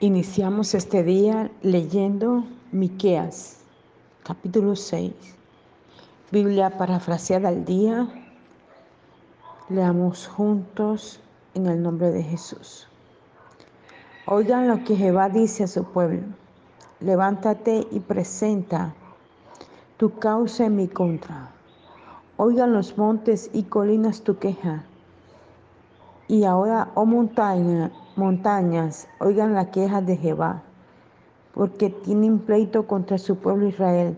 Iniciamos este día leyendo Miqueas, capítulo 6. Biblia parafraseada al día. Leamos juntos en el nombre de Jesús. Oigan lo que Jehová dice a su pueblo. Levántate y presenta tu causa en mi contra. Oigan los montes y colinas tu queja. Y ahora, oh montaña, montañas, oigan la queja de Jehová, porque tienen pleito contra su pueblo Israel.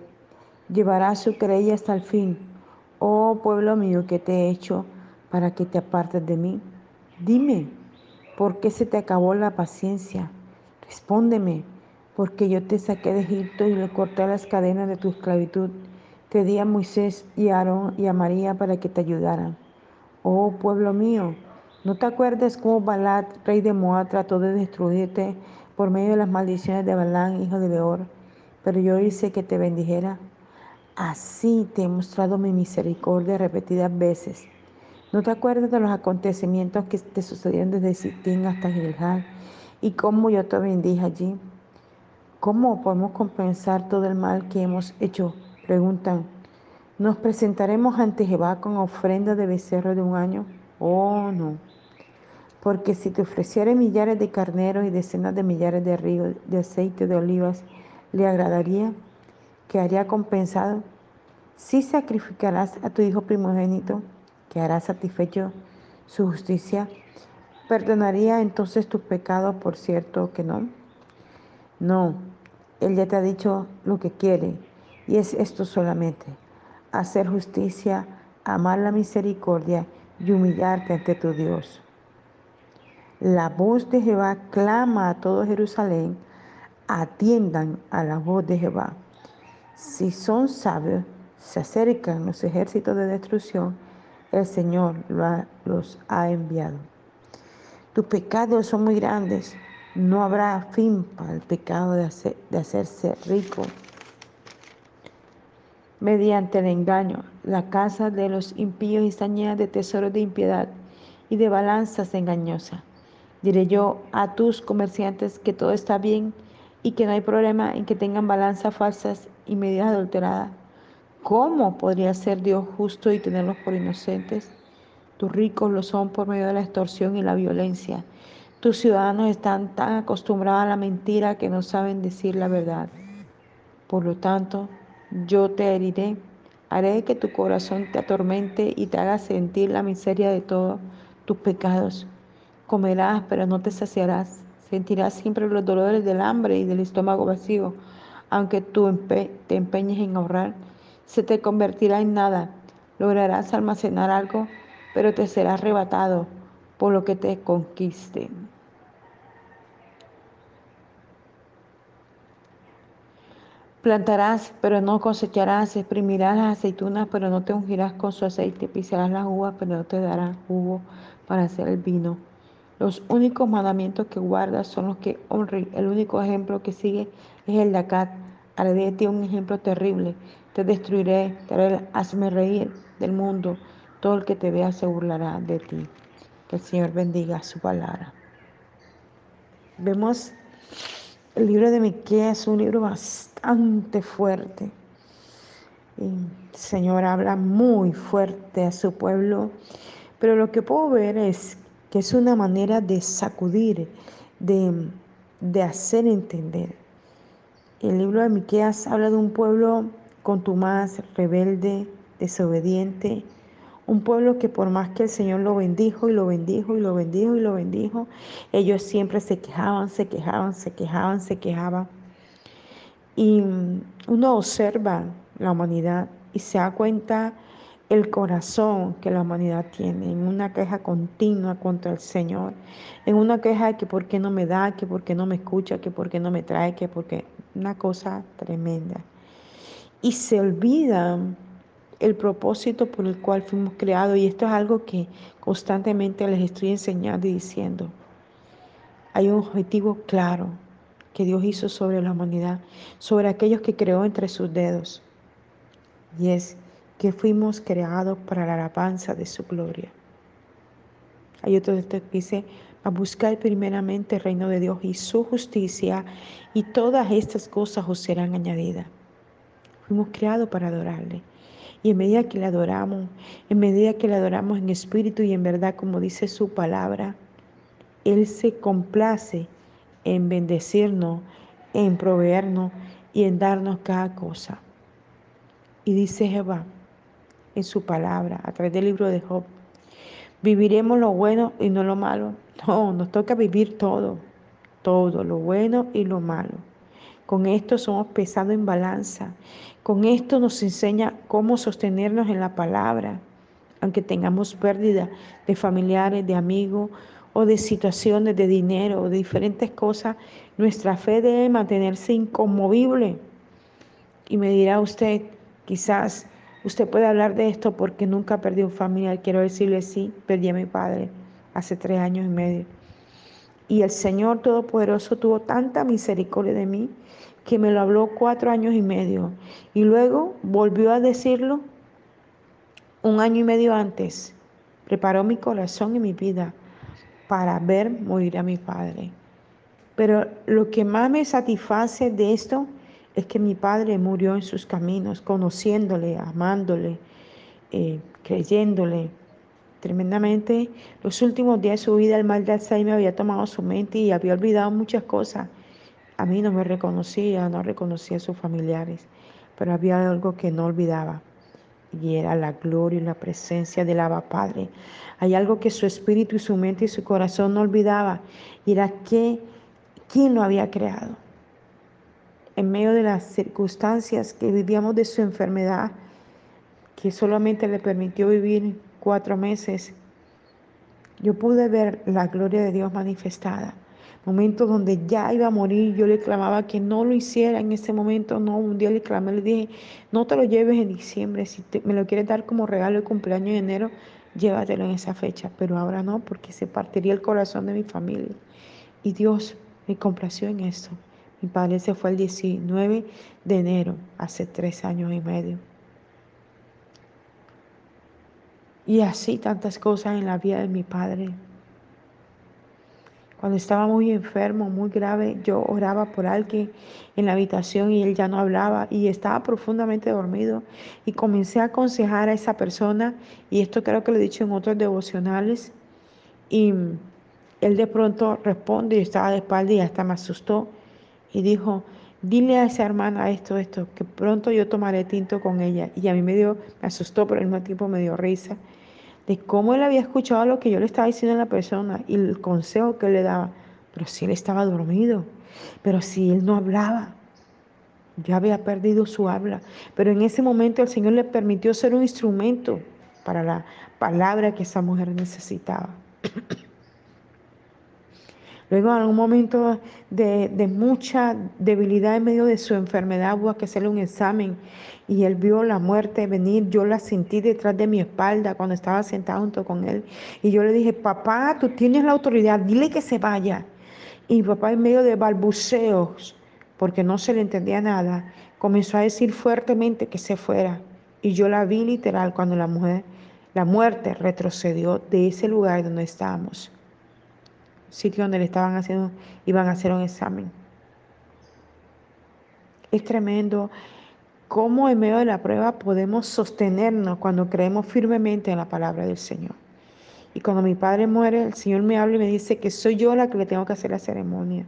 Llevará su querella hasta el fin. Oh pueblo mío, que te he hecho para que te apartes de mí? Dime, ¿por qué se te acabó la paciencia? Respóndeme, porque yo te saqué de Egipto y le corté las cadenas de tu esclavitud. Te di a Moisés y a Aarón y a María para que te ayudaran. Oh pueblo mío, ¿No te acuerdas cómo Balat, rey de Moab, trató de destruirte por medio de las maldiciones de Balán, hijo de Beor? Pero yo hice que te bendijera. Así te he mostrado mi misericordia repetidas veces. ¿No te acuerdas de los acontecimientos que te sucedieron desde Sitín hasta Gilgal y cómo yo te bendije allí? ¿Cómo podemos compensar todo el mal que hemos hecho? Preguntan. ¿Nos presentaremos ante Jehová con ofrenda de becerro de un año? Oh, no. Porque si te ofreciere millares de carneros y decenas de millares de ríos de aceite de olivas, ¿le agradaría? ¿Que haría compensado? Si sacrificarás a tu hijo primogénito, que hará satisfecho su justicia, ¿perdonaría entonces tus pecados, por cierto que no? No, Él ya te ha dicho lo que quiere, y es esto solamente, hacer justicia, amar la misericordia y humillarte ante tu Dios. La voz de Jehová clama a todo Jerusalén, atiendan a la voz de Jehová. Si son sabios, se acercan los ejércitos de destrucción, el Señor los ha enviado. Tus pecados son muy grandes, no habrá fin para el pecado de, de hacerse rico. Mediante el engaño, la casa de los impíos está llena de tesoros de impiedad y de balanzas engañosas. Diré yo a tus comerciantes que todo está bien y que no hay problema en que tengan balanzas falsas y medidas adulteradas. ¿Cómo podría ser Dios justo y tenerlos por inocentes? Tus ricos lo son por medio de la extorsión y la violencia. Tus ciudadanos están tan acostumbrados a la mentira que no saben decir la verdad. Por lo tanto, yo te heriré, haré que tu corazón te atormente y te haga sentir la miseria de todos tus pecados Comerás, pero no te saciarás. Sentirás siempre los dolores del hambre y del estómago vacío. Aunque tú te empeñes en ahorrar, se te convertirá en nada. Lograrás almacenar algo, pero te será arrebatado por lo que te conquiste. Plantarás, pero no cosecharás, exprimirás las aceitunas, pero no te ungirás con su aceite, pisarás las uvas, pero no te darán jugo para hacer el vino. Los únicos mandamientos que guardas son los que honren. El único ejemplo que sigue es el de Acat. Haré de ti un ejemplo terrible. Te destruiré, te haré, hazme reír del mundo. Todo el que te vea se burlará de ti. Que el Señor bendiga su palabra. Vemos el libro de Miqueas, es un libro bastante fuerte. el Señor habla muy fuerte a su pueblo, pero lo que puedo ver es que es una manera de sacudir, de, hacer entender. El libro de Miqueas habla de un pueblo contumaz, rebelde, desobediente, un pueblo que por más que el Señor lo bendijo y lo bendijo y lo bendijo y lo bendijo, ellos siempre se quejaban, se quejaban, se quejaban, se quejaban. Y uno observa la humanidad y se da cuenta el corazón que la humanidad tiene, en una queja continua contra el Señor, en una queja de que por qué no me da, que por qué no me escucha, que por qué no me trae, que porque una cosa tremenda. Y se olvida el propósito por el cual fuimos creados y esto es algo que constantemente les estoy enseñando y diciendo. Hay un objetivo claro que Dios hizo sobre la humanidad, sobre aquellos que creó entre sus dedos. Y es que fuimos creados para la alabanza de su gloria. Hay otro texto que dice, a buscar primeramente el reino de Dios y su justicia, y todas estas cosas os serán añadidas. Fuimos creados para adorarle. Y en medida que le adoramos, en medida que le adoramos en espíritu y en verdad, como dice su palabra, Él se complace en bendecirnos, en proveernos y en darnos cada cosa. Y dice Jehová en su palabra, a través del libro de Job, viviremos lo bueno y no lo malo. No, nos toca vivir todo, todo, lo bueno y lo malo. Con esto somos pesados en balanza. Con esto nos enseña cómo sostenernos en la palabra, aunque tengamos pérdida de familiares, de amigos o de situaciones de dinero o de diferentes cosas, nuestra fe debe mantenerse inconmovible. Y me dirá usted, quizás usted puede hablar de esto porque nunca perdí un familiar. Quiero decirle sí, perdí a mi padre hace tres años y medio. Y el Señor Todopoderoso tuvo tanta misericordia de mí que me lo habló cuatro años y medio. Y luego volvió a decirlo un año y medio antes. Preparó mi corazón y mi vida para ver morir a mi padre. Pero lo que más me satisface de esto es que mi padre murió en sus caminos, conociéndole, amándole, eh, creyéndole. Tremendamente, los últimos días de su vida, el mal de Alzheimer había tomado su mente y había olvidado muchas cosas. A mí no me reconocía, no reconocía a sus familiares, pero había algo que no olvidaba y era la gloria y la presencia del Abba Padre. Hay algo que su espíritu y su mente y su corazón no olvidaba y era que quién lo había creado. En medio de las circunstancias que vivíamos de su enfermedad, que solamente le permitió vivir cuatro meses, yo pude ver la gloria de Dios manifestada momento donde ya iba a morir, yo le clamaba que no lo hiciera en ese momento, no, un día le clamé, le dije, no te lo lleves en diciembre, si me lo quieres dar como regalo de cumpleaños de enero, llévatelo en esa fecha, pero ahora no, porque se partiría el corazón de mi familia. Y Dios me complació en esto. Mi padre se fue el 19 de enero, hace tres años y medio. Y así tantas cosas en la vida de mi padre. Cuando estaba muy enfermo, muy grave, yo oraba por alguien en la habitación y él ya no hablaba y estaba profundamente dormido. Y comencé a aconsejar a esa persona, y esto creo que lo he dicho en otros devocionales, y él de pronto responde, y estaba de espalda y hasta me asustó, y dijo, dile a esa hermana esto, esto, que pronto yo tomaré tinto con ella. Y a mí me dio, me asustó, pero al mismo tiempo me dio risa de cómo él había escuchado lo que yo le estaba diciendo a la persona y el consejo que él le daba. Pero si él estaba dormido, pero si él no hablaba, ya había perdido su habla. Pero en ese momento el Señor le permitió ser un instrumento para la palabra que esa mujer necesitaba. Luego, en un momento de, mucha debilidad en medio de su enfermedad, hubo que hacerle un examen y él vio la muerte venir. Yo la sentí detrás de mi espalda cuando estaba sentado junto con él. Y yo le dije, papá, tú tienes la autoridad, dile que se vaya. Y papá, en medio de balbuceos, porque no se le entendía nada, comenzó a decir fuertemente que se fuera. Y yo la vi literal cuando la mujer, la muerte retrocedió de ese lugar donde estábamos sitio donde le estaban haciendo, iban a hacer un examen. Es tremendo cómo en medio de la prueba podemos sostenernos cuando creemos firmemente en la palabra del Señor. Y cuando mi padre muere, el Señor me habla y me dice que soy yo la que le tengo que hacer la ceremonia.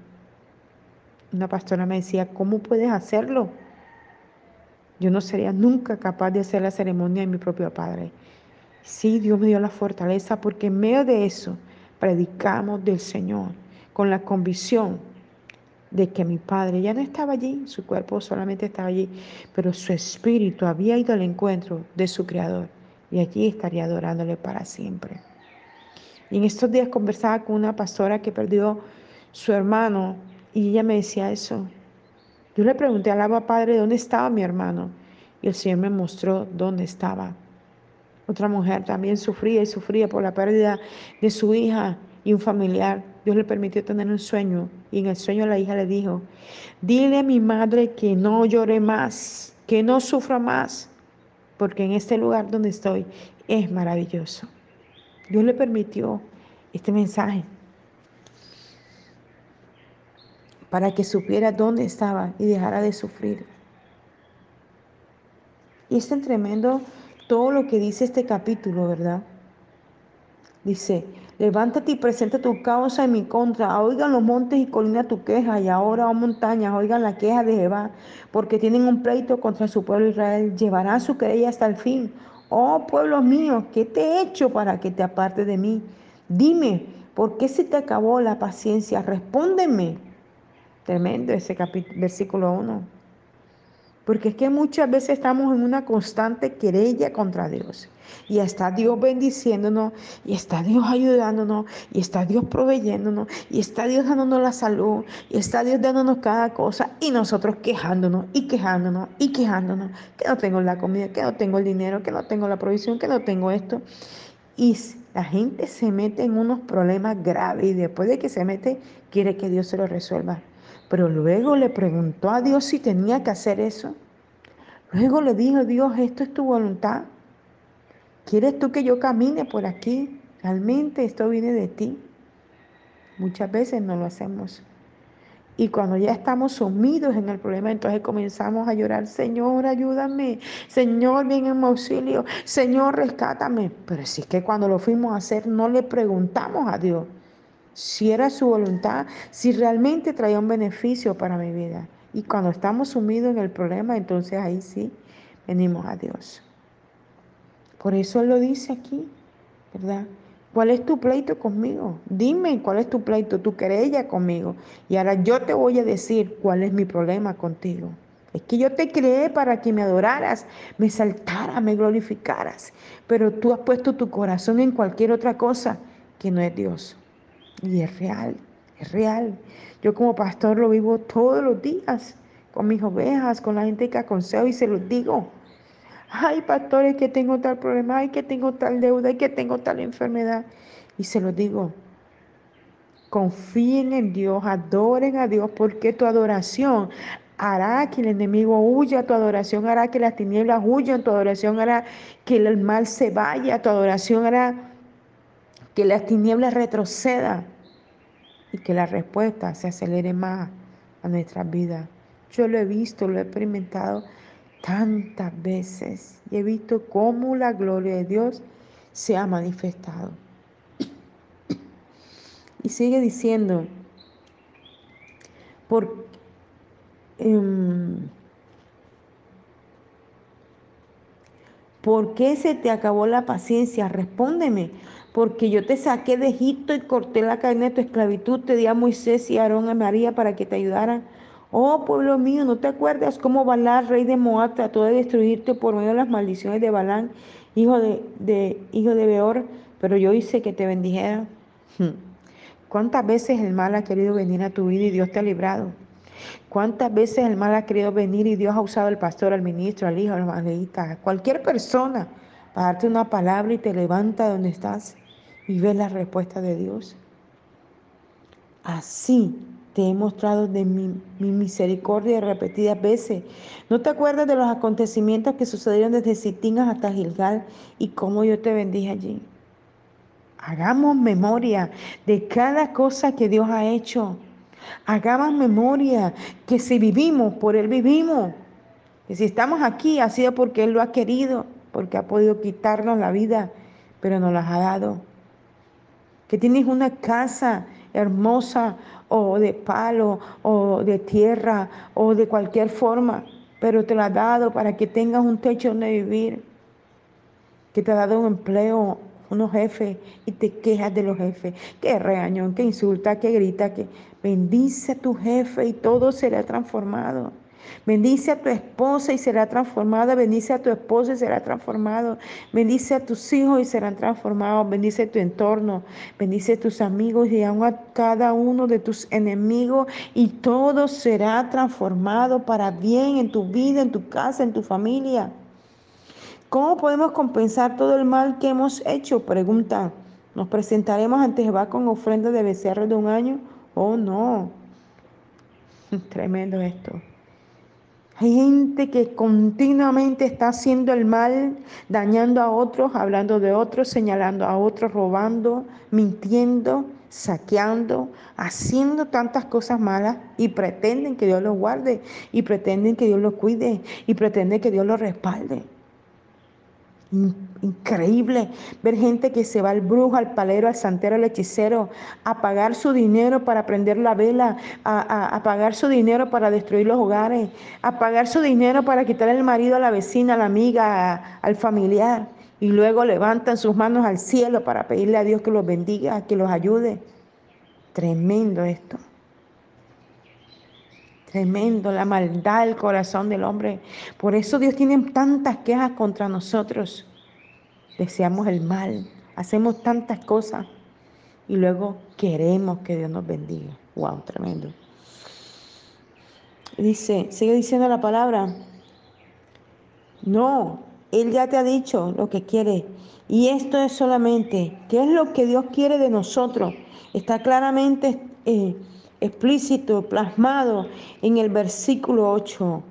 Una pastora me decía, ¿cómo puedes hacerlo? Yo no sería nunca capaz de hacer la ceremonia de mi propio padre. Sí, Dios me dio la fortaleza porque en medio de eso predicamos del Señor con la convicción de que mi padre ya no estaba allí, su cuerpo solamente estaba allí, pero su espíritu había ido al encuentro de su Creador y allí estaría adorándole para siempre. Y en estos días conversaba con una pastora que perdió su hermano y ella me decía eso. Yo le pregunté al Abba Padre dónde estaba mi hermano y el Señor me mostró dónde estaba. Otra mujer también sufría y sufría por la pérdida de su hija y un familiar. Dios le permitió tener un sueño y en el sueño la hija le dijo, dile a mi madre que no llore más, que no sufra más, porque en este lugar donde estoy es maravilloso. Dios le permitió este mensaje para que supiera dónde estaba y dejara de sufrir. Y es tremendo todo lo que dice este capítulo, ¿verdad? Dice, levántate y presenta tu causa en mi contra. Oigan los montes y colinas tu queja. Y ahora, oh montañas, oigan la queja de Jehová. Porque tienen un pleito contra su pueblo Israel. Llevarán su querella hasta el fin. Oh pueblo mío, ¿qué te he hecho para que te apartes de mí? Dime, ¿por qué se te acabó la paciencia? Respóndeme. Tremendo ese capítulo, versículo 1. Porque es que muchas veces estamos en una constante querella contra Dios. Y está Dios bendiciéndonos, y está Dios ayudándonos, y está Dios proveyéndonos, y está Dios dándonos la salud, y está Dios dándonos cada cosa, y nosotros quejándonos, y quejándonos, y quejándonos, que no tengo la comida, que no tengo el dinero, que no tengo la provisión, que no tengo esto. Y la gente se mete en unos problemas graves y después de que se mete, quiere que Dios se lo resuelva. Pero luego le preguntó a Dios si tenía que hacer eso. Luego le dijo, Dios, esto es tu voluntad. ¿Quieres tú que yo camine por aquí? Realmente esto viene de ti. Muchas veces no lo hacemos. Y cuando ya estamos sumidos en el problema, entonces comenzamos a llorar, Señor, ayúdame, Señor, ven en mi auxilio, Señor, rescátame. Pero si es que cuando lo fuimos a hacer, no le preguntamos a Dios si era su voluntad, si realmente traía un beneficio para mi vida. Y cuando estamos sumidos en el problema, entonces ahí sí venimos a Dios. Por eso Él lo dice aquí, ¿verdad? ¿Cuál es tu pleito conmigo? Dime cuál es tu pleito, tu querella conmigo. Y ahora yo te voy a decir cuál es mi problema contigo. Es que yo te creé para que me adoraras, me saltaras, me glorificaras. Pero tú has puesto tu corazón en cualquier otra cosa que no es Dios. Y es real, es real. Yo como pastor lo vivo todos los días con mis ovejas, con la gente que aconsejo y se los digo. Ay, pastores, que tengo tal problema, ay, que tengo tal deuda, ay, que tengo tal enfermedad. Y se los digo, confíen en Dios, adoren a Dios, porque tu adoración hará que el enemigo huya, tu adoración hará que las tinieblas huyan, tu adoración hará que el mal se vaya, tu adoración hará que las tinieblas retrocedan y que la respuesta se acelere más a nuestras vidas. Yo lo he visto, lo he experimentado tantas veces y he visto cómo la gloria de Dios se ha manifestado. Y sigue diciendo, por, em, ¿por qué se te acabó la paciencia? Respóndeme porque yo te saqué de Egipto y corté la cadena de tu esclavitud, te di a Moisés y a Aarón a María para que te ayudaran. Oh pueblo mío, ¿no te acuerdas cómo Balán, rey de Moab, trató de destruirte por medio de las maldiciones de Balán, hijo de, hijo de Beor? Pero yo hice que te bendijera. Hmm. ¿Cuántas veces el mal ha querido venir a tu vida y Dios te ha librado? ¿Cuántas veces el mal ha querido venir y Dios ha usado al pastor, al ministro, al hijo, al evangelista, cualquier persona para darte una palabra y te levanta donde estás y ves la respuesta de Dios. Así te he mostrado de mi, misericordia repetidas veces. ¿No te acuerdas de los acontecimientos que sucedieron desde Sitín hasta Gilgal y cómo yo te bendije allí? Hagamos memoria de cada cosa que Dios ha hecho. Hagamos memoria que si vivimos, por Él vivimos. Que si estamos aquí ha sido porque Él lo ha querido porque ha podido quitarnos la vida, pero nos las ha dado. Que tienes una casa hermosa o de palo o de tierra o de cualquier forma, pero te la ha dado para que tengas un techo donde vivir. Que te ha dado un empleo, unos jefes y te quejas de los jefes. Que regañón, que insulta, que grita, que bendice a tu jefe y todo será transformado. Bendice a tu esposa y será transformada. Bendice a tu esposo y será transformado. Bendice a tus hijos y serán transformados. Bendice tu entorno. Bendice a tus amigos y aún a cada uno de tus enemigos. Y todo será transformado para bien en tu vida, en tu casa, en tu familia. ¿Cómo podemos compensar todo el mal que hemos hecho? Pregunta. ¿Nos presentaremos ante Jehová con ofrenda de becerro de un año? Oh, no. Tremendo esto. Gente que continuamente está haciendo el mal, dañando a otros, hablando de otros, señalando a otros, robando, mintiendo, saqueando, haciendo tantas cosas malas y pretenden que Dios los guarde y pretenden que Dios los cuide y pretenden que Dios los respalde. Increíble ver gente que se va al brujo, al palero, al santero, al hechicero, a pagar su dinero para prender la vela, a, pagar su dinero para destruir los hogares, a pagar su dinero para quitar el marido a la vecina, a la amiga, al familiar. Y luego levantan sus manos al cielo para pedirle a Dios que los bendiga, que los ayude. Tremendo esto. Tremendo la maldad del corazón del hombre. Por eso Dios tiene tantas quejas contra nosotros. Deseamos el mal, hacemos tantas cosas y luego queremos que Dios nos bendiga. Wow, tremendo. Dice, sigue diciendo la palabra. No, Él ya te ha dicho lo que quiere. Y esto es solamente, ¿qué es lo que Dios quiere de nosotros? Está claramente eh, explícito, plasmado en el versículo 8.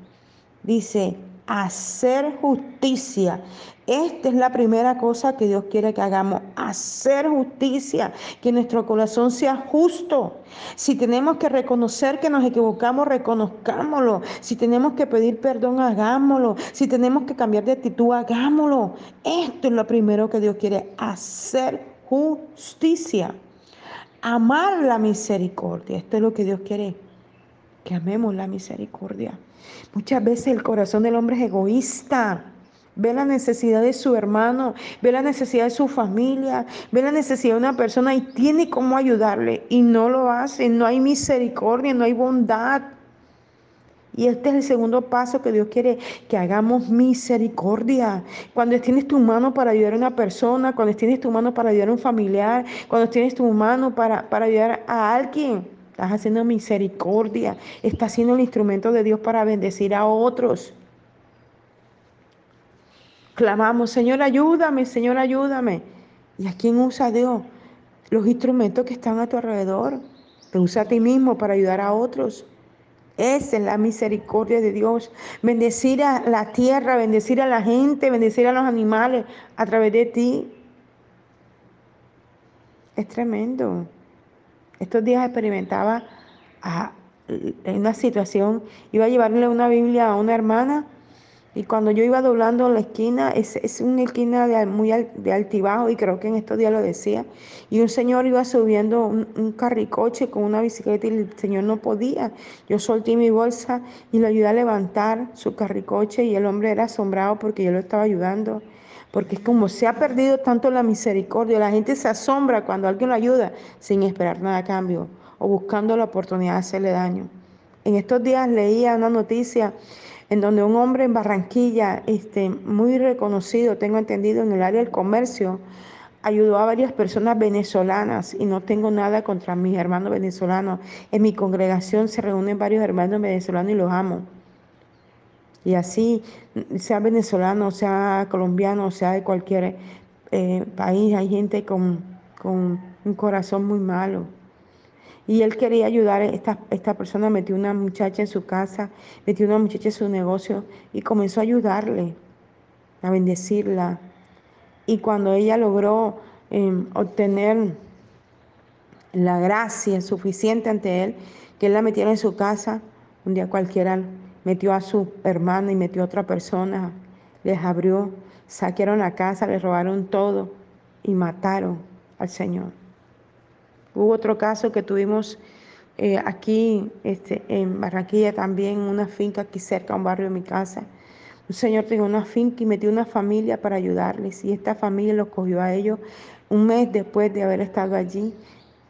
Dice, hacer justicia. Esta es la primera cosa que Dios quiere que hagamos, hacer justicia, que nuestro corazón sea justo. Si tenemos que reconocer que nos equivocamos, reconozcámoslo. Si tenemos que pedir perdón, hagámoslo. Si tenemos que cambiar de actitud, hagámoslo. Esto es lo primero que Dios quiere, hacer justicia amar la misericordia. Esto es lo que Dios quiere, que amemos la misericordia. Muchas veces el corazón del hombre es egoísta. Ve la necesidad de su hermano, ve la necesidad de su familia, ve la necesidad de una persona y tiene cómo ayudarle y no lo hace. No hay misericordia, no hay bondad. Y este es el segundo paso que Dios quiere que hagamos misericordia. Cuando tienes tu mano para ayudar a una persona, cuando tienes tu mano para ayudar a un familiar, cuando tienes tu mano para, para ayudar a alguien, estás haciendo misericordia, estás siendo el instrumento de Dios para bendecir a otros. Clamamos, Señor, ayúdame, Señor, ayúdame. ¿Y a quién usa Dios? Los instrumentos que están a tu alrededor. Te usa a ti mismo para ayudar a otros. Esa es la misericordia de Dios. Bendecir a la tierra, bendecir a la gente, bendecir a los animales a través de ti. Es tremendo. Estos días experimentaba en una situación, iba a llevarle una Biblia a una hermana y cuando yo iba doblando la esquina, es, es una esquina de, muy de altibajo y creo que en estos días lo decía, y un señor iba subiendo un, carricoche con una bicicleta y el señor no podía. Yo solté mi bolsa y le ayudé a levantar su carricoche y el hombre era asombrado porque yo lo estaba ayudando. Porque es como se ha perdido tanto la misericordia, la gente se asombra cuando alguien lo ayuda sin esperar nada a cambio o buscando la oportunidad de hacerle daño. En estos días leía una noticia en donde un hombre en Barranquilla, este, muy reconocido, tengo entendido, en el área del comercio, ayudó a varias personas venezolanas y no tengo nada contra mis hermanos venezolanos. En mi congregación se reúnen varios hermanos venezolanos y los amo. Y así, sea venezolano, sea colombiano, sea de cualquier eh, país, hay gente con, con un corazón muy malo. Y él quería ayudar, esta, esta persona metió una muchacha en su casa, metió una muchacha en su negocio y comenzó a ayudarle, a bendecirla. Y cuando ella logró em, obtener la gracia suficiente ante él, que él la metiera en su casa, un día cualquiera metió a su hermana y metió a otra persona, les abrió, saquearon la casa, les robaron todo y mataron al Señor. Hubo otro caso que tuvimos eh, aquí este, en Barranquilla también, una finca aquí cerca, un barrio de mi casa. Un señor tenía una finca y metió una familia para ayudarles y esta familia los cogió a ellos un mes después de haber estado allí,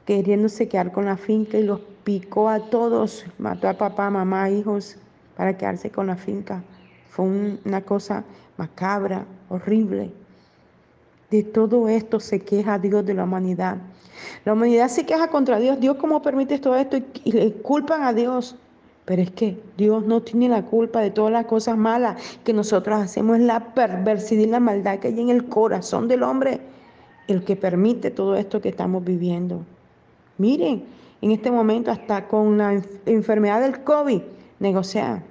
queriéndose quedar con la finca y los picó a todos, mató a papá, mamá, hijos para quedarse con la finca. Fue una cosa macabra, horrible. De todo esto se queja Dios de la humanidad. La humanidad se queja contra Dios. Dios, ¿cómo permite todo esto? Y, le culpan a Dios. Pero es que Dios no tiene la culpa de todas las cosas malas que nosotros hacemos. Es la perversidad y la maldad que hay en el corazón del hombre el que permite todo esto que estamos viviendo. Miren, en este momento hasta con la enfermedad del COVID negociar.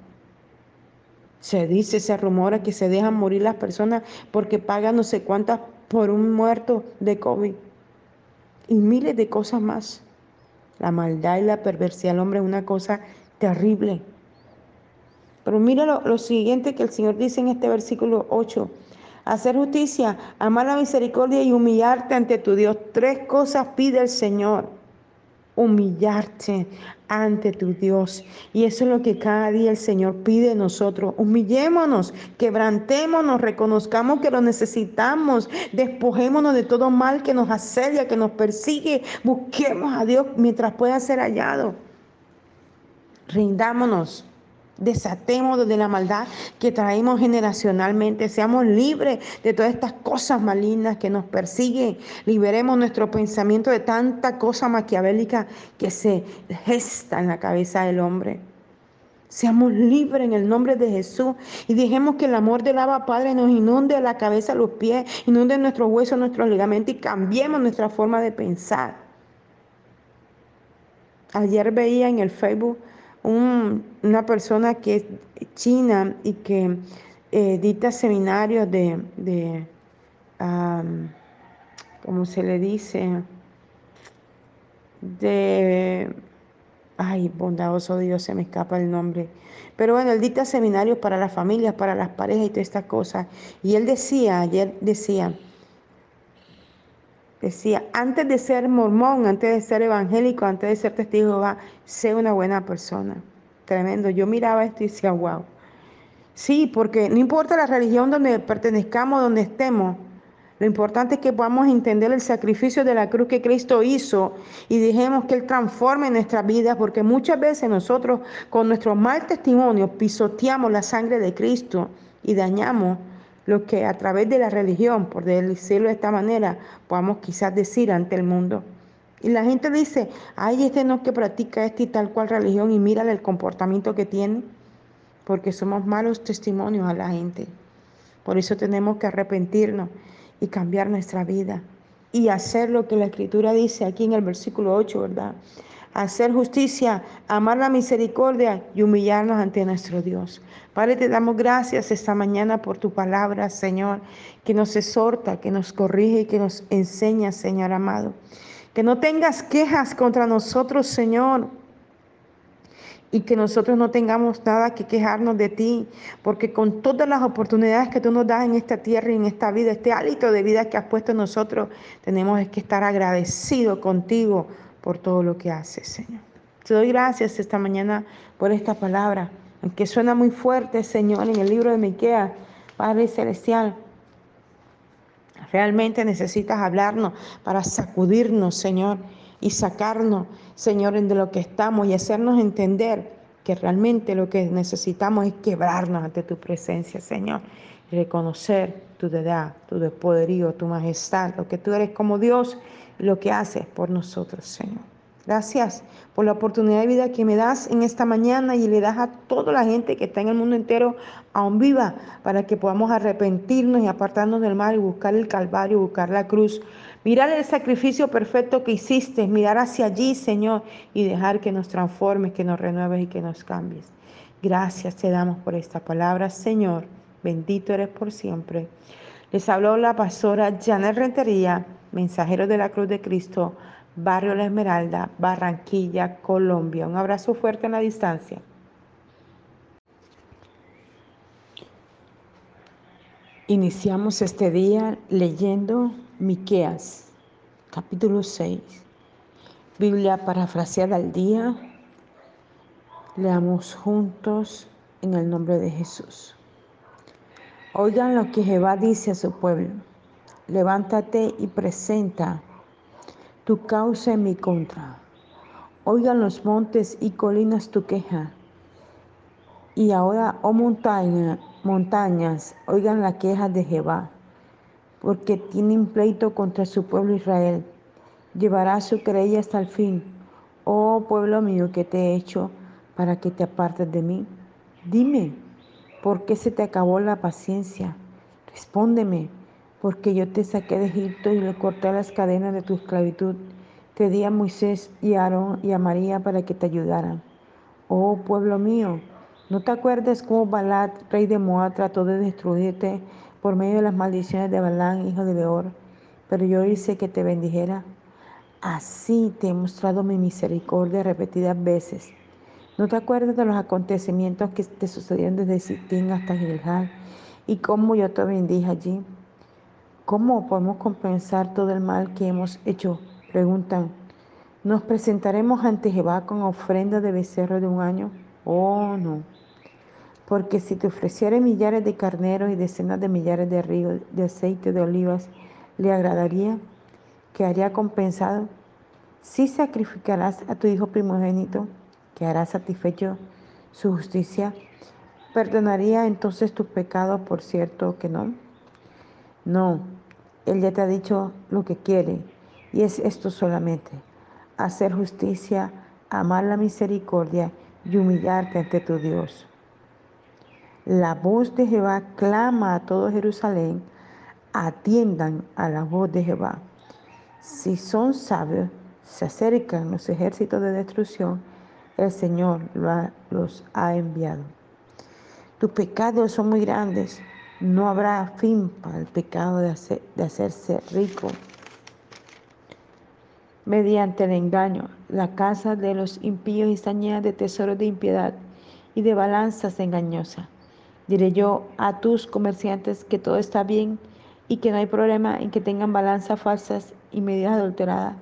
Se dice, se rumora que se dejan morir las personas porque pagan no sé cuántas por un muerto de COVID. Y miles de cosas más. La maldad y la perversidad del hombre es una cosa terrible. Pero mira lo, lo, siguiente que el Señor dice en este versículo 8. Hacer justicia, amar la misericordia y humillarte ante tu Dios. Tres cosas pide el Señor humillarte ante tu Dios. Y eso es lo que cada día el Señor pide de nosotros. Humillémonos, quebrantémonos, reconozcamos que lo necesitamos, despojémonos de todo mal que nos asedia, que nos persigue. Busquemos a Dios mientras pueda ser hallado. Rindámonos Desatemos de la maldad que traemos generacionalmente. Seamos libres de todas estas cosas malignas que nos persiguen. Liberemos nuestro pensamiento de tanta cosa maquiavélica que se gesta en la cabeza del hombre. Seamos libres en el nombre de Jesús y dejemos que el amor del Abba Padre nos inunde la cabeza, los pies, inunde nuestros huesos, nuestros ligamentos y cambiemos nuestra forma de pensar. Ayer veía en el Facebook una persona que es china y que eh, dicta seminarios de, de ¿cómo se le dice? De, ay, bondadoso Dios, se me escapa el nombre. Pero bueno, él dicta seminarios para las familias, para las parejas y todas estas cosas. Y él decía, ayer decía, Decía, antes de ser mormón, antes de ser evangélico, antes de ser testigo de Jehová, sé una buena persona. Tremendo. Yo miraba esto y decía, wow. Sí, porque no importa la religión donde pertenezcamos, donde estemos, lo importante es que podamos entender el sacrificio de la cruz que Cristo hizo y dejemos que Él transforme nuestra vida, porque muchas veces nosotros con nuestro mal testimonio pisoteamos la sangre de Cristo y dañamos lo que a través de la religión, por decirlo de esta manera, podamos quizás decir ante el mundo. Y la gente dice, ay, este no que practica esta y tal cual religión y mírale el comportamiento que tiene, porque somos malos testimonios a la gente. Por eso tenemos que arrepentirnos y cambiar nuestra vida y hacer lo que la Escritura dice aquí en el versículo 8, ¿verdad? Hacer justicia, amar la misericordia y humillarnos ante nuestro Dios. Padre, te damos gracias esta mañana por tu palabra, Señor, que nos exhorta, que nos corrige y que nos enseña, Señor amado. Que no tengas quejas contra nosotros, Señor, y que nosotros no tengamos nada que quejarnos de ti, porque con todas las oportunidades que tú nos das en esta tierra y en esta vida, este hálito de vida que has puesto en nosotros, tenemos que estar agradecidos contigo por todo lo que haces, Señor. Te doy gracias esta mañana por esta palabra, aunque suena muy fuerte, Señor, en el libro de Miqueas, Padre Celestial. Realmente necesitas hablarnos para sacudirnos, Señor, y sacarnos, Señor, de lo que estamos y hacernos entender que realmente lo que necesitamos es quebrarnos ante tu presencia, Señor, reconocer tu deidad, tu poderío, tu majestad, lo que tú eres como Dios lo que haces por nosotros, Señor. Gracias por la oportunidad de vida que me das en esta mañana y le das a toda la gente que está en el mundo entero aún viva para que podamos arrepentirnos y apartarnos del mal y buscar el Calvario, buscar la cruz. Mirar el sacrificio perfecto que hiciste, mirar hacia allí, Señor, y dejar que nos transformes, que nos renueves y que nos cambies. Gracias te damos por esta palabra, Señor. Bendito eres por siempre. Les habló la pastora Janet Rentería Mensajeros de la Cruz de Cristo, Barrio La Esmeralda, Barranquilla, Colombia. Un abrazo fuerte en la distancia. Iniciamos este día leyendo Miqueas, capítulo 6. Biblia parafraseada al día. Leamos juntos en el nombre de Jesús. Oigan lo que Jehová dice a su pueblo levántate y presenta tu causa en mi contra. Oigan los montes y colinas tu queja. Y ahora, oh montaña, montañas, oigan la queja de Jehová, porque tienen pleito contra su pueblo Israel. Llevará su querella hasta el fin. Oh pueblo mío, que te he hecho para que te apartes de mí? Dime, ¿por qué se te acabó la paciencia? Respóndeme, porque yo te saqué de Egipto y le corté las cadenas de tu esclavitud. Te di a Moisés y a Aarón y a María para que te ayudaran. Oh pueblo mío, ¿No te acuerdas cómo Balad, rey de Moab, trató de destruirte por medio de las maldiciones de Balán, hijo de Beor? Pero yo hice que te bendijera. Así te he mostrado mi misericordia repetidas veces. ¿No te acuerdas de los acontecimientos que te sucedieron desde Sitín hasta Gilgal y cómo yo te bendije allí? ¿Cómo podemos compensar todo el mal que hemos hecho? Preguntan. ¿Nos presentaremos ante Jehová con ofrenda de becerro de un año? Oh, no. Porque si te ofreciere millares de carneros y decenas de millares de ríos de aceite de olivas, ¿le agradaría? ¿Quedaría compensado? Si sacrificarás a tu hijo primogénito, ¿quedará satisfecho su justicia? ¿Perdonaría entonces tus pecados? Por cierto que no. No, Él ya te ha dicho lo que quiere, y es esto solamente, hacer justicia, amar la misericordia y humillarte ante tu Dios. La voz de Jehová clama a todo Jerusalén, atiendan a la voz de Jehová. Si son sabios, se acercan los ejércitos de destrucción, el Señor los ha enviado. Tus pecados son muy grandes, no habrá fin para el pecado de, hacerse rico. Mediante el engaño, la casa de los impíos está llena de tesoros de impiedad y de balanzas engañosas. Diré yo a tus comerciantes que todo está bien y que no hay problema en que tengan balanzas falsas y medidas adulteradas.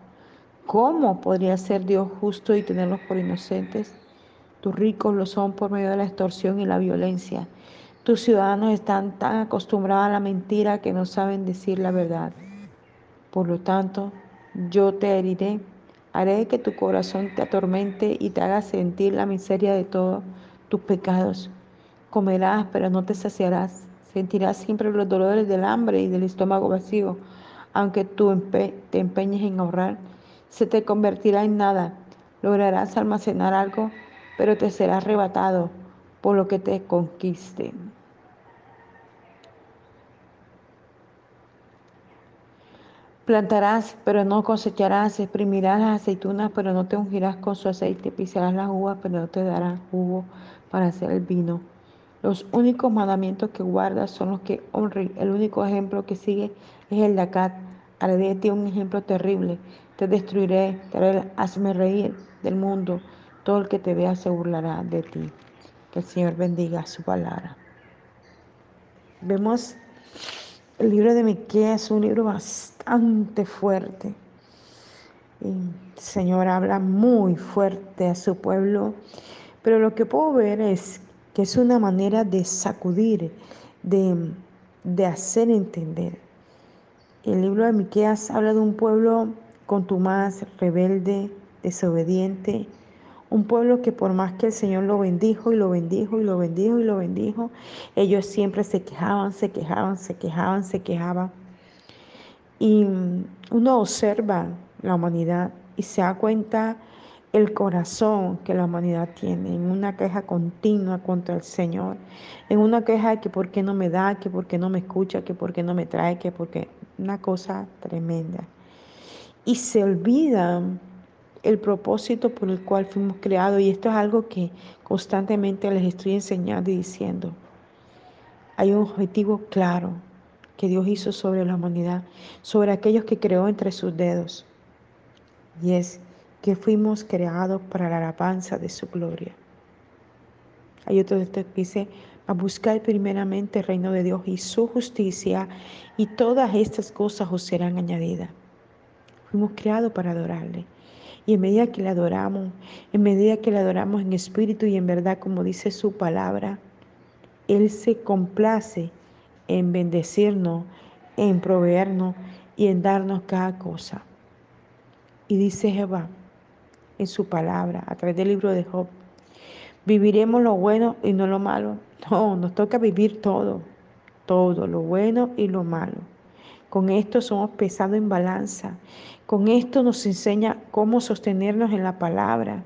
¿Cómo podría ser Dios justo y tenerlos por inocentes? Tus ricos lo son por medio de la extorsión y la violencia. Tus ciudadanos están tan acostumbrados a la mentira que no saben decir la verdad. Por lo tanto, yo te heriré, haré que tu corazón te atormente y te haga sentir la miseria de todos tus pecados. Comerás, pero no te saciarás. Sentirás siempre los dolores del hambre y del estómago vacío. Aunque tú te empeñes en ahorrar, se te convertirá en nada. Lograrás almacenar algo, pero te será arrebatado por lo que te conquiste. Plantarás, pero no cosecharás, exprimirás las aceitunas, pero no te ungirás con su aceite, pisarás las uvas, pero no te darán jugo para hacer el vino. Los únicos mandamientos que guardas son los que honren. El único ejemplo que sigue es el de Acat. Haré de ti un ejemplo terrible. Te destruiré, te haré, hazme reír del mundo. Todo el que te vea se burlará de ti. Que el Señor bendiga su palabra. Vemos el libro de Miqueas, es un libro bastante fuerte. el Señor habla muy fuerte a su pueblo, pero lo que puedo ver es que es una manera de sacudir, de, hacer entender. El libro de Miqueas habla de un pueblo contumaz, rebelde, desobediente, un pueblo que por más que el Señor lo bendijo y lo bendijo y lo bendijo y lo bendijo, ellos siempre se quejaban, se quejaban, se quejaban, se quejaban. Y uno observa la humanidad y se da cuenta el corazón que la humanidad tiene, en una queja continua contra el Señor, en una queja de que por qué no me da, que por qué no me escucha, que por qué no me trae, que porque una cosa tremenda. Y se olvida el propósito por el cual fuimos creados y esto es algo que constantemente les estoy enseñando y diciendo. Hay un objetivo claro que Dios hizo sobre la humanidad, sobre aquellos que creó entre sus dedos. Y es que fuimos creados para la alabanza de su gloria. Hay otro texto que dice, a buscar primeramente el reino de Dios y su justicia, y todas estas cosas os serán añadidas. Fuimos creados para adorarle. Y en medida que le adoramos, en medida que le adoramos en espíritu y en verdad, como dice su palabra, Él se complace en bendecirnos, en proveernos y en darnos cada cosa. Y dice Jehová, en su palabra, a través del libro de Job. ¿Viviremos lo bueno y no lo malo? No, nos toca vivir todo, todo, lo bueno y lo malo. Con esto somos pesados en balanza. Con esto nos enseña cómo sostenernos en la palabra,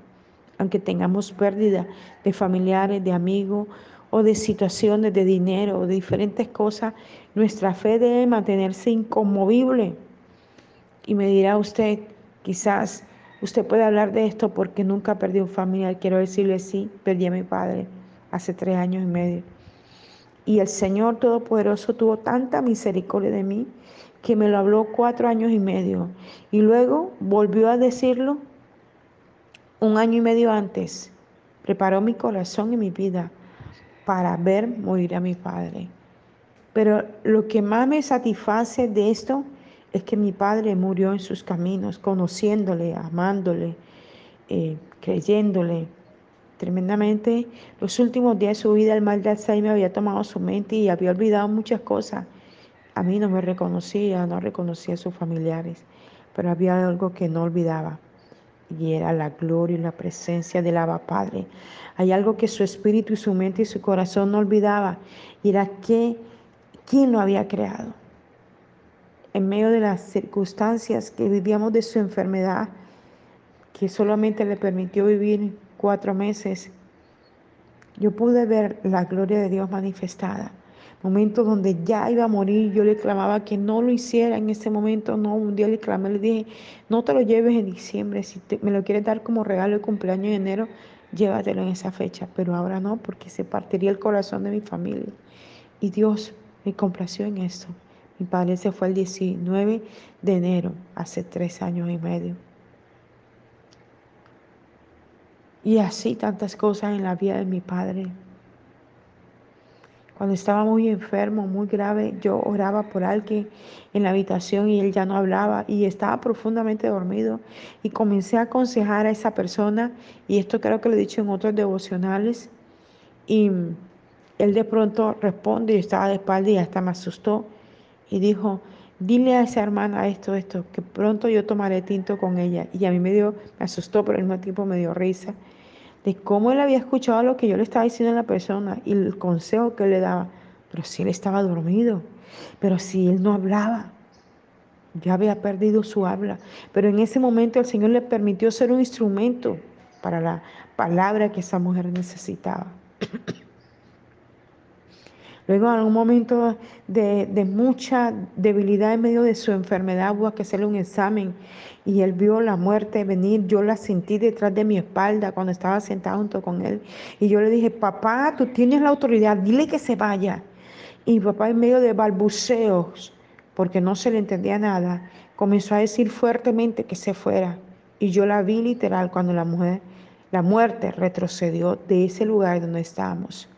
aunque tengamos pérdida de familiares, de amigos o de situaciones de dinero o de diferentes cosas, nuestra fe debe mantenerse inconmovible. Y me dirá usted, quizás Usted puede hablar de esto porque nunca perdí un familiar. Quiero decirle sí, perdí a mi padre hace tres años y medio. Y el Señor Todopoderoso tuvo tanta misericordia de mí que me lo habló cuatro años y medio. Y luego volvió a decirlo un año y medio antes. Preparó mi corazón y mi vida para ver morir a mi padre. Pero lo que más me satisface de esto es que mi padre murió en sus caminos, conociéndole, amándole, eh, creyéndole. Tremendamente, los últimos días de su vida, el mal de Alzheimer había tomado su mente y había olvidado muchas cosas. A mí no me reconocía, no reconocía a sus familiares, pero había algo que no olvidaba y era la gloria y la presencia del Abba Padre. Hay algo que su espíritu y su mente y su corazón no olvidaba y era que quién lo había creado. En medio de las circunstancias que vivíamos de su enfermedad, que solamente le permitió vivir cuatro meses, yo pude ver la gloria de Dios manifestada momentos donde ya iba a morir, yo le clamaba que no lo hiciera en ese momento, no, un día le clamé, le dije, no te lo lleves en diciembre, si me lo quieres dar como regalo de cumpleaños en enero, llévatelo en esa fecha, pero ahora no, porque se partiría el corazón de mi familia. Y Dios me complació en eso. Mi padre se fue el 19 de enero, hace tres años y medio. Y así tantas cosas en la vida de mi padre. Cuando estaba muy enfermo, muy grave, yo oraba por alguien en la habitación y él ya no hablaba y estaba profundamente dormido. Y comencé a aconsejar a esa persona, y esto creo que lo he dicho en otros devocionales, y él de pronto responde y estaba de espalda y hasta me asustó y dijo, dile a esa hermana esto, esto, que pronto yo tomaré tinto con ella. Y a mí me dio, me asustó, pero al mismo tiempo me dio risa de cómo él había escuchado lo que yo le estaba diciendo a la persona y el consejo que le daba. Pero si él estaba dormido, pero si él no hablaba, ya había perdido su habla. Pero en ese momento el Señor le permitió ser un instrumento para la palabra que esa mujer necesitaba. Luego, en un momento de, mucha debilidad en medio de su enfermedad, hubo que hacerle un examen y él vio la muerte venir. Yo la sentí detrás de mi espalda cuando estaba sentado junto con él. Y yo le dije, papá, tú tienes la autoridad, dile que se vaya. Y papá, en medio de balbuceos, porque no se le entendía nada, comenzó a decir fuertemente que se fuera. Y yo la vi literal cuando la muerte retrocedió de ese lugar donde estábamos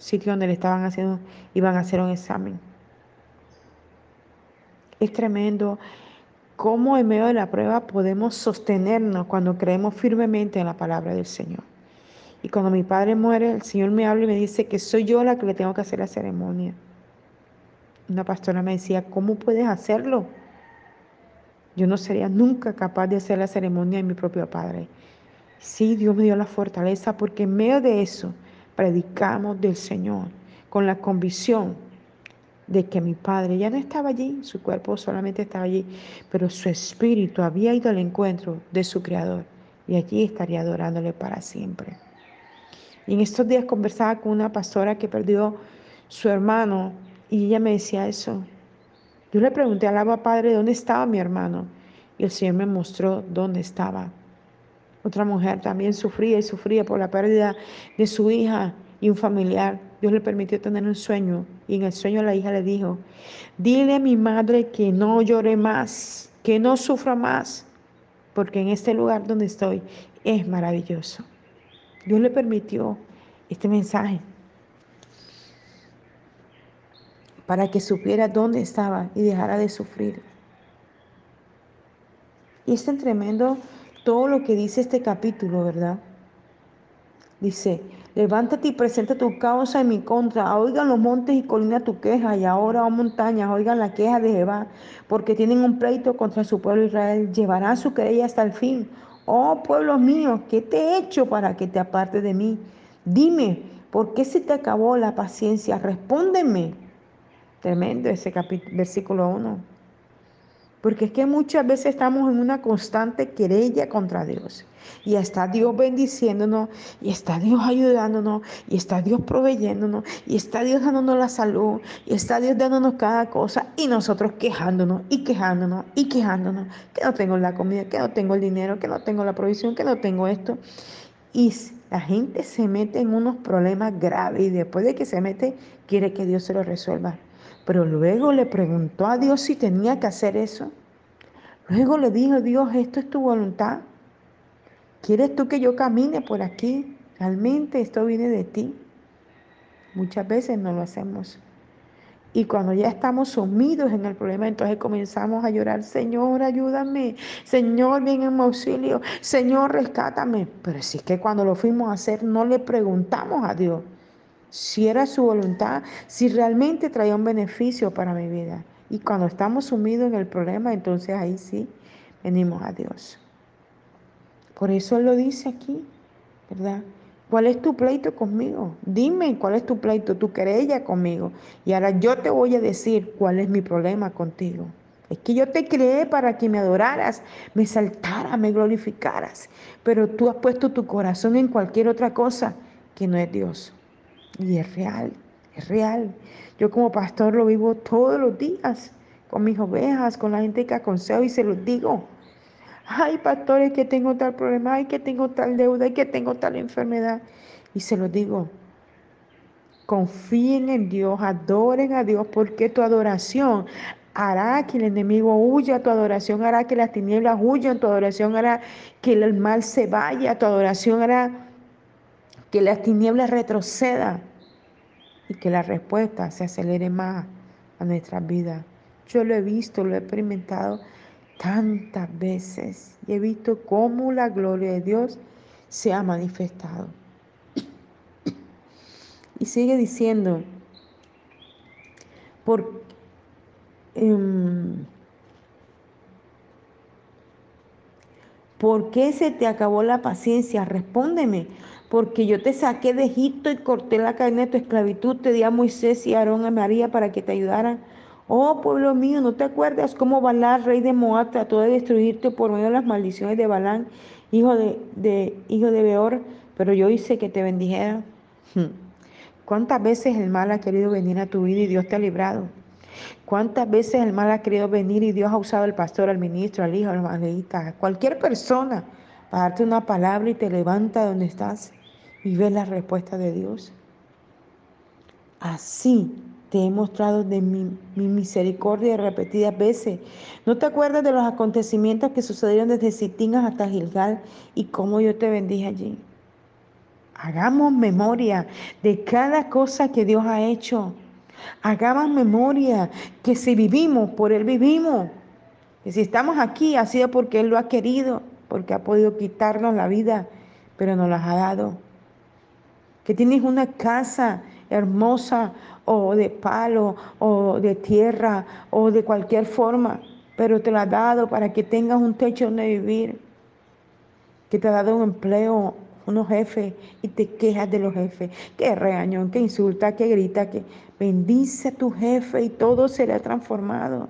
sitio donde le estaban haciendo, iban a hacer un examen. Es tremendo cómo en medio de la prueba podemos sostenernos cuando creemos firmemente en la palabra del Señor. Y cuando mi padre muere, el Señor me habla y me dice que soy yo la que le tengo que hacer la ceremonia. Una pastora me decía, ¿cómo puedes hacerlo? Yo no sería nunca capaz de hacer la ceremonia de mi propio padre. Sí, Dios me dio la fortaleza porque en medio de eso predicamos del Señor con la convicción de que mi padre ya no estaba allí, su cuerpo solamente estaba allí, pero su espíritu había ido al encuentro de su Creador y allí estaría adorándole para siempre. Y en estos días conversaba con una pastora que perdió su hermano y ella me decía eso. Yo le pregunté al Abba Padre dónde estaba mi hermano y el Señor me mostró dónde estaba. Otra mujer también sufría y sufría por la pérdida de su hija y un familiar. Dios le permitió tener un sueño y en el sueño la hija le dijo, dile a mi madre que no llore más, que no sufra más, porque en este lugar donde estoy es maravilloso. Dios le permitió este mensaje para que supiera dónde estaba y dejara de sufrir. Y es tan tremendo todo lo que dice este capítulo, ¿verdad? Dice, levántate y presenta tu causa en mi contra. Oigan los montes y colinas tu queja. Y ahora, oh montañas, oigan la queja de Jehová. Porque tienen un pleito contra su pueblo Israel. Llevarán su querella hasta el fin. Oh pueblo mío, ¿qué te he hecho para que te apartes de mí? Dime, ¿por qué se te acabó la paciencia? Respóndeme. Tremendo ese capítulo, versículo 1. Porque es que muchas veces estamos en una constante querella contra Dios. Y está Dios bendiciéndonos, y está Dios ayudándonos, y está Dios proveyéndonos, y está Dios dándonos la salud, y está Dios dándonos cada cosa, y nosotros quejándonos, y quejándonos, y quejándonos, que no tengo la comida, que no tengo el dinero, que no tengo la provisión, que no tengo esto. Y la gente se mete en unos problemas graves y después de que se mete quiere que Dios se lo resuelva. Pero luego le preguntó a Dios si tenía que hacer eso. Luego le dijo, Dios, esto es tu voluntad. ¿Quieres tú que yo camine por aquí? Realmente esto viene de ti. Muchas veces no lo hacemos. Y cuando ya estamos sumidos en el problema, entonces comenzamos a llorar, Señor, ayúdame, Señor, ven en mi auxilio, Señor, rescátame. Pero si es que cuando lo fuimos a hacer no le preguntamos a Dios si era su voluntad, si realmente traía un beneficio para mi vida. Y cuando estamos sumidos en el problema, entonces ahí sí venimos a Dios. Por eso Él lo dice aquí, ¿verdad? ¿Cuál es tu pleito conmigo? Dime cuál es tu pleito, tu querella conmigo. Y ahora yo te voy a decir cuál es mi problema contigo. Es que yo te creé para que me adoraras, me saltaras, me glorificaras. Pero tú has puesto tu corazón en cualquier otra cosa que no es Dios. Y es real, es real. Yo como pastor lo vivo todos los días con mis ovejas, con la gente que aconsejo y se los digo. Ay, pastores, que tengo tal problema, ay, que tengo tal deuda, ay, que tengo tal enfermedad. Y se los digo. Confíen en Dios, adoren a Dios, porque tu adoración hará que el enemigo huya, tu adoración hará que las tinieblas huyan, tu adoración hará que el mal se vaya, tu adoración hará que las tinieblas retrocedan y que la respuesta se acelere más a nuestras vidas. Yo lo he visto, lo he experimentado tantas veces y he visto cómo la gloria de Dios se ha manifestado. Y sigue diciendo, por, em, ¿por qué se te acabó la paciencia? Respóndeme, porque yo te saqué de Egipto y corté la cadena de tu esclavitud, te di a Moisés y Aarón a María para que te ayudaran Oh pueblo mío, ¿no te acuerdas cómo Balán, rey de Moab, trató de destruirte por medio de las maldiciones de Balán, hijo de, hijo de Beor? Pero yo hice que te bendijera. Hmm. ¿Cuántas veces el mal ha querido venir a tu vida y Dios te ha librado? ¿Cuántas veces el mal ha querido venir y Dios ha usado al pastor, al ministro, al hijo, al evangelista, a cualquier persona para darte una palabra y te levanta de donde estás y ves la respuesta de Dios? Así te he mostrado de mi, misericordia repetidas veces. ¿No te acuerdas de los acontecimientos que sucedieron desde Sitín hasta Gilgal y cómo yo te bendije allí? Hagamos memoria de cada cosa que Dios ha hecho. Hagamos memoria que si vivimos, por Él vivimos. Que si estamos aquí ha sido porque Él lo ha querido, porque ha podido quitarnos la vida, pero nos las ha dado. Que tienes una casa hermosa o de palo o de tierra o de cualquier forma, pero te la ha dado para que tengas un techo donde vivir, que te ha dado un empleo, unos jefes y te quejas de los jefes, que regañón, que insulta, que grita, que bendice a tu jefe y todo será transformado.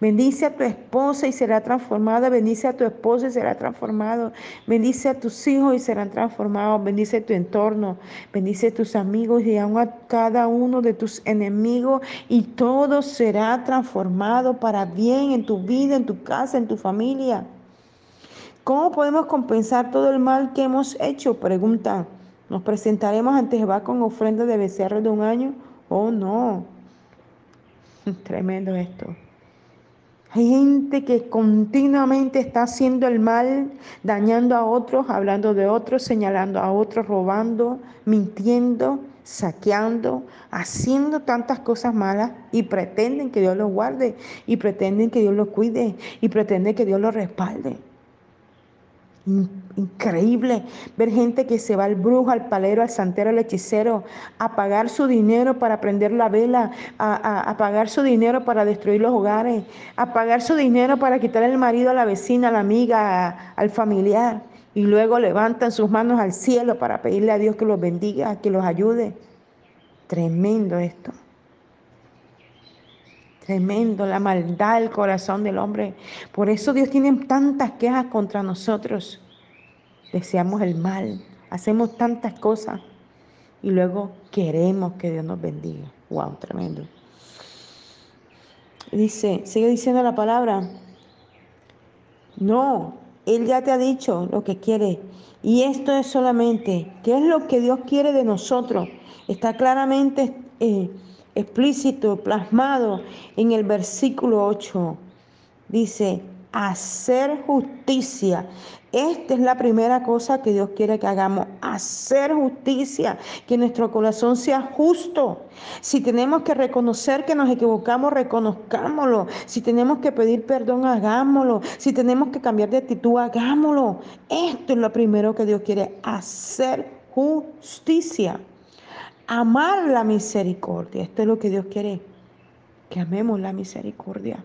Bendice a tu esposa y será transformada. Bendice a tu esposo y será transformado. Bendice a tus hijos y serán transformados. Bendice tu entorno. Bendice a tus amigos y a cada uno de tus enemigos. Y todo será transformado para bien en tu vida, en tu casa, en tu familia. ¿Cómo podemos compensar todo el mal que hemos hecho? Pregunta. ¿Nos presentaremos ante Jehová con ofrenda de becerro de un año? Oh, no. Tremendo esto. Gente que continuamente está haciendo el mal, dañando a otros, hablando de otros, señalando a otros, robando, mintiendo, saqueando, haciendo tantas cosas malas y pretenden que Dios los guarde y pretenden que Dios los cuide y pretenden que Dios los respalde. Increíble ver gente que se va al brujo, al palero, al santero, al hechicero, a pagar su dinero para prender la vela, a, pagar su dinero para destruir los hogares, a pagar su dinero para quitar el marido a la vecina, a la amiga, al familiar. Y luego levantan sus manos al cielo para pedirle a Dios que los bendiga, que los ayude. Tremendo esto. Tremendo la maldad del corazón del hombre. Por eso Dios tiene tantas quejas contra nosotros. Deseamos el mal, hacemos tantas cosas y luego queremos que Dios nos bendiga. Wow, tremendo. Dice, sigue diciendo la palabra. No, Él ya te ha dicho lo que quiere. Y esto es solamente, ¿qué es lo que Dios quiere de nosotros? Está claramente eh, explícito, plasmado en el versículo 8. Dice, hacer justicia. Esta es la primera cosa que Dios quiere que hagamos, hacer justicia, que nuestro corazón sea justo. Si tenemos que reconocer que nos equivocamos, reconozcámoslo. Si tenemos que pedir perdón, hagámoslo. Si tenemos que cambiar de actitud, hagámoslo. Esto es lo primero que Dios quiere, hacer justicia. Amar la misericordia. Esto es lo que Dios quiere, que amemos la misericordia.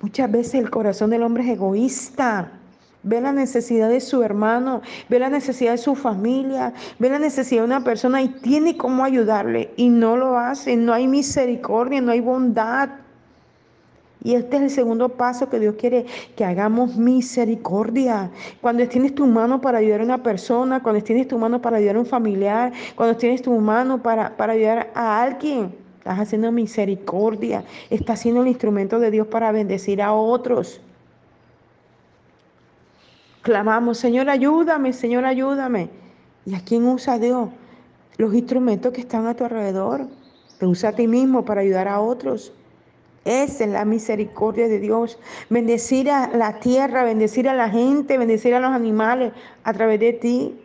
Muchas veces el corazón del hombre es egoísta. Ve la necesidad de su hermano, ve la necesidad de su familia, ve la necesidad de una persona y tiene cómo ayudarle y no lo hace. No hay misericordia, no hay bondad. Y este es el segundo paso que Dios quiere que hagamos misericordia. Cuando tienes tu mano para ayudar a una persona, cuando tienes tu mano para ayudar a un familiar, cuando tienes tu mano para, para ayudar a alguien, estás haciendo misericordia, estás siendo el instrumento de Dios para bendecir a otros. Clamamos, Señor, ayúdame, Señor, ayúdame. ¿Y a quién usa Dios? Los instrumentos que están a tu alrededor. Te usa a ti mismo para ayudar a otros. Esa es la misericordia de Dios. Bendecir a la tierra, bendecir a la gente, bendecir a los animales a través de ti.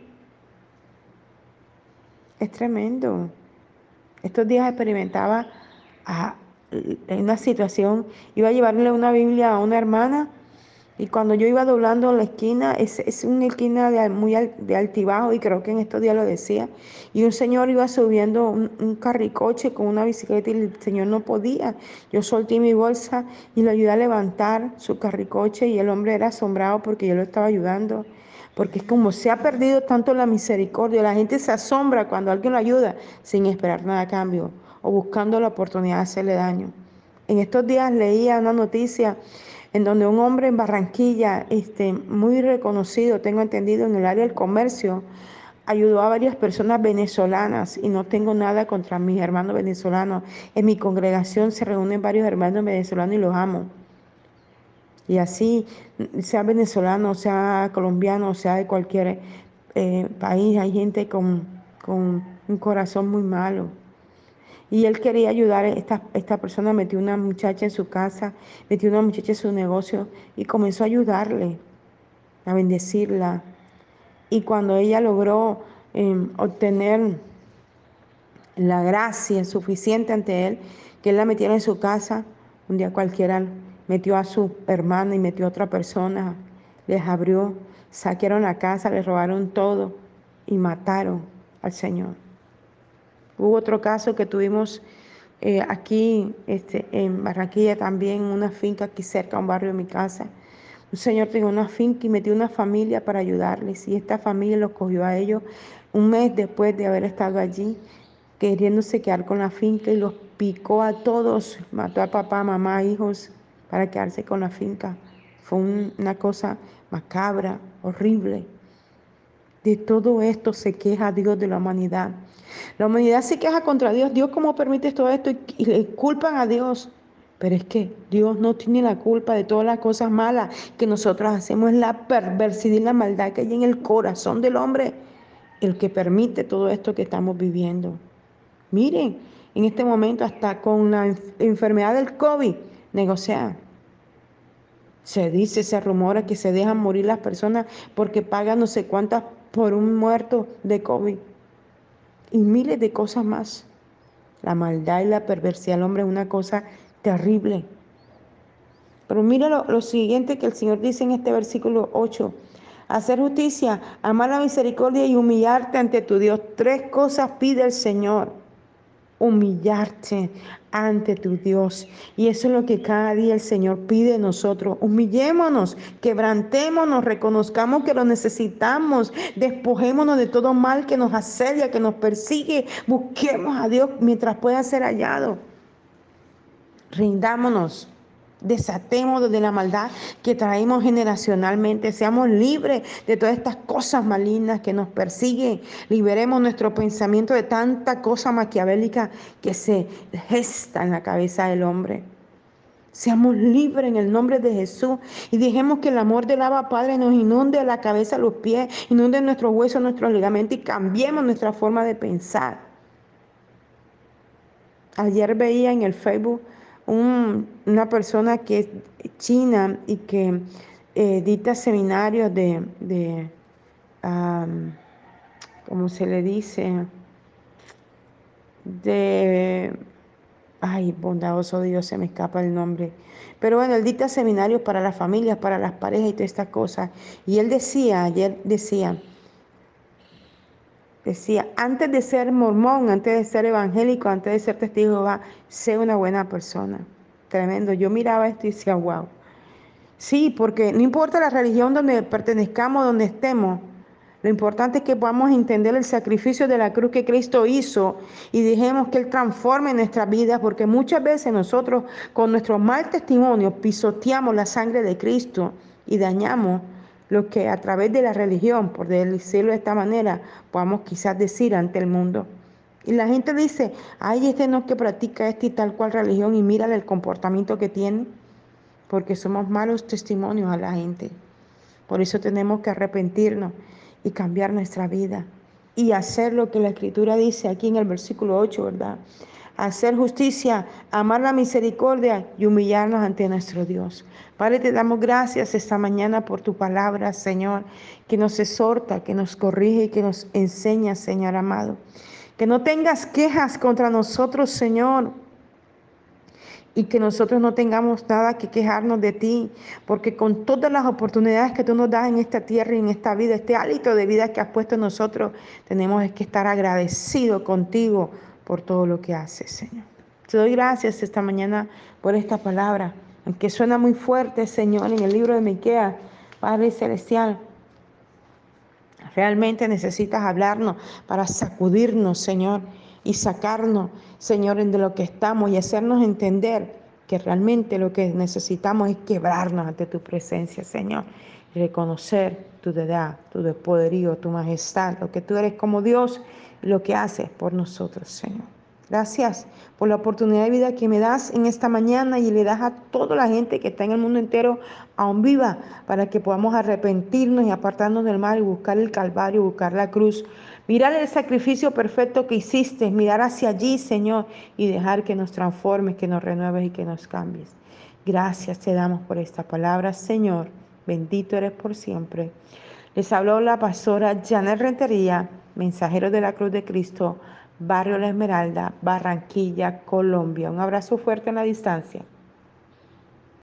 Es tremendo. Estos días experimentaba en una situación, iba a llevarle una Biblia a una hermana y cuando yo iba doblando la esquina, es, es una esquina muy de altibajo y creo que en estos días lo decía, y un señor iba subiendo un, carricoche con una bicicleta y el señor no podía. Yo solté mi bolsa y lo ayudé a levantar su carricoche y el hombre era asombrado porque yo lo estaba ayudando. Porque es como se ha perdido tanto la misericordia, la gente se asombra cuando alguien lo ayuda sin esperar nada a cambio o buscando la oportunidad de hacerle daño. En estos días leía una noticia en donde un hombre en Barranquilla, este, muy reconocido, tengo entendido, en el área del comercio, ayudó a varias personas venezolanas y no tengo nada contra mis hermanos venezolanos. En mi congregación se reúnen varios hermanos venezolanos y los amo. Y así, sea venezolano, sea colombiano, sea de cualquier eh, país, hay gente con, con un corazón muy malo. Y él quería ayudar, esta, esta persona metió una muchacha en su casa, metió una muchacha en su negocio y comenzó a ayudarle, a bendecirla. Y cuando ella logró em, obtener la gracia suficiente ante él, que él la metiera en su casa, un día cualquiera metió a su hermana y metió a otra persona, les abrió, saquearon la casa, les robaron todo y mataron al Señor. Hubo otro caso que tuvimos eh, aquí este, en Barranquilla también, una finca aquí cerca, un barrio de mi casa. Un señor tenía una finca y metió una familia para ayudarles y esta familia los cogió a ellos un mes después de haber estado allí, queriéndose quedar con la finca y los picó a todos, mató a papá, mamá, hijos para quedarse con la finca. Fue una cosa macabra, horrible. De todo esto se queja Dios de la humanidad. La humanidad se queja contra Dios. Dios, ¿cómo permite todo esto? Y, le culpan a Dios. Pero es que Dios no tiene la culpa de todas las cosas malas que nosotros hacemos. Es la perversidad y la maldad que hay en el corazón del hombre el que permite todo esto que estamos viviendo. Miren, en este momento hasta con la enfermedad del COVID, negociar. Se dice, se rumora que se dejan morir las personas porque pagan no sé cuántas por un muerto de COVID. Y miles de cosas más. La maldad y la perversidad del hombre es una cosa terrible. Pero mira lo, siguiente que el Señor dice en este versículo 8. Hacer justicia, amar la misericordia y humillarte ante tu Dios. Tres cosas pide el Señor humillarte ante tu Dios. Y eso es lo que cada día el Señor pide de nosotros. Humillémonos, quebrantémonos, reconozcamos que lo necesitamos, despojémonos de todo mal que nos asedia, que nos persigue. Busquemos a Dios mientras pueda ser hallado. Rindámonos Desatemos de la maldad que traemos generacionalmente. Seamos libres de todas estas cosas malignas que nos persiguen. Liberemos nuestro pensamiento de tanta cosa maquiavélica que se gesta en la cabeza del hombre. Seamos libres en el nombre de Jesús y dejemos que el amor del Abba Padre nos inunde la cabeza, los pies, inunde nuestros huesos, nuestros ligamentos y cambiemos nuestra forma de pensar. Ayer veía en el Facebook una persona que es china y que eh, dicta seminarios de, de como se le dice, de, ay, bondadoso Dios, se me escapa el nombre. Pero bueno, él dicta seminarios para las familias, para las parejas y todas estas cosas. Y él decía, ayer decía, decía, antes de ser mormón, antes de ser evangélico, antes de ser testigo de Jehová, sé una buena persona. Tremendo. Yo miraba esto y decía, wow. Sí, porque no importa la religión donde pertenezcamos, donde estemos, lo importante es que podamos entender el sacrificio de la cruz que Cristo hizo y dejemos que Él transforme nuestra vida, porque muchas veces nosotros con nuestro mal testimonio pisoteamos la sangre de Cristo y dañamos lo que a través de la religión, por decirlo de esta manera, podamos quizás decir ante el mundo. Y la gente dice, ay, este no que practica esta y tal cual religión y mira el comportamiento que tiene, porque somos malos testimonios a la gente. Por eso tenemos que arrepentirnos y cambiar nuestra vida y hacer lo que la escritura dice aquí en el versículo 8, ¿verdad? Hacer justicia, amar la misericordia y humillarnos ante nuestro Dios. Padre, te damos gracias esta mañana por tu palabra, Señor, que nos exhorta, que nos corrige y que nos enseña, Señor amado. Que no tengas quejas contra nosotros, Señor y que nosotros no tengamos nada que quejarnos de ti, porque con todas las oportunidades que tú nos das en esta tierra y en esta vida, este hálito de vida que has puesto en nosotros, tenemos que estar agradecidos contigo por todo lo que haces, Señor. Te doy gracias esta mañana por esta palabra, aunque suena muy fuerte, Señor, en el libro de Miqueas, Padre Celestial. Realmente necesitas hablarnos para sacudirnos, Señor y sacarnos, Señor, de lo que estamos y hacernos entender que realmente lo que necesitamos es quebrarnos ante tu presencia, Señor, reconocer tu deidad, tu poderío, tu majestad, lo que tú eres como Dios lo que haces por nosotros, Señor. Gracias por la oportunidad de vida que me das en esta mañana y le das a toda la gente que está en el mundo entero aún viva para que podamos arrepentirnos y apartarnos del mal y buscar el Calvario, buscar la cruz. Mirar el sacrificio perfecto que hiciste, mirar hacia allí, Señor, y dejar que nos transformes, que nos renueves y que nos cambies. Gracias te damos por esta palabra, Señor. Bendito eres por siempre. Les habló la pastora Janet Rentería, mensajero de la Cruz de Cristo Barrio La Esmeralda, Barranquilla, Colombia. Un abrazo fuerte en la distancia.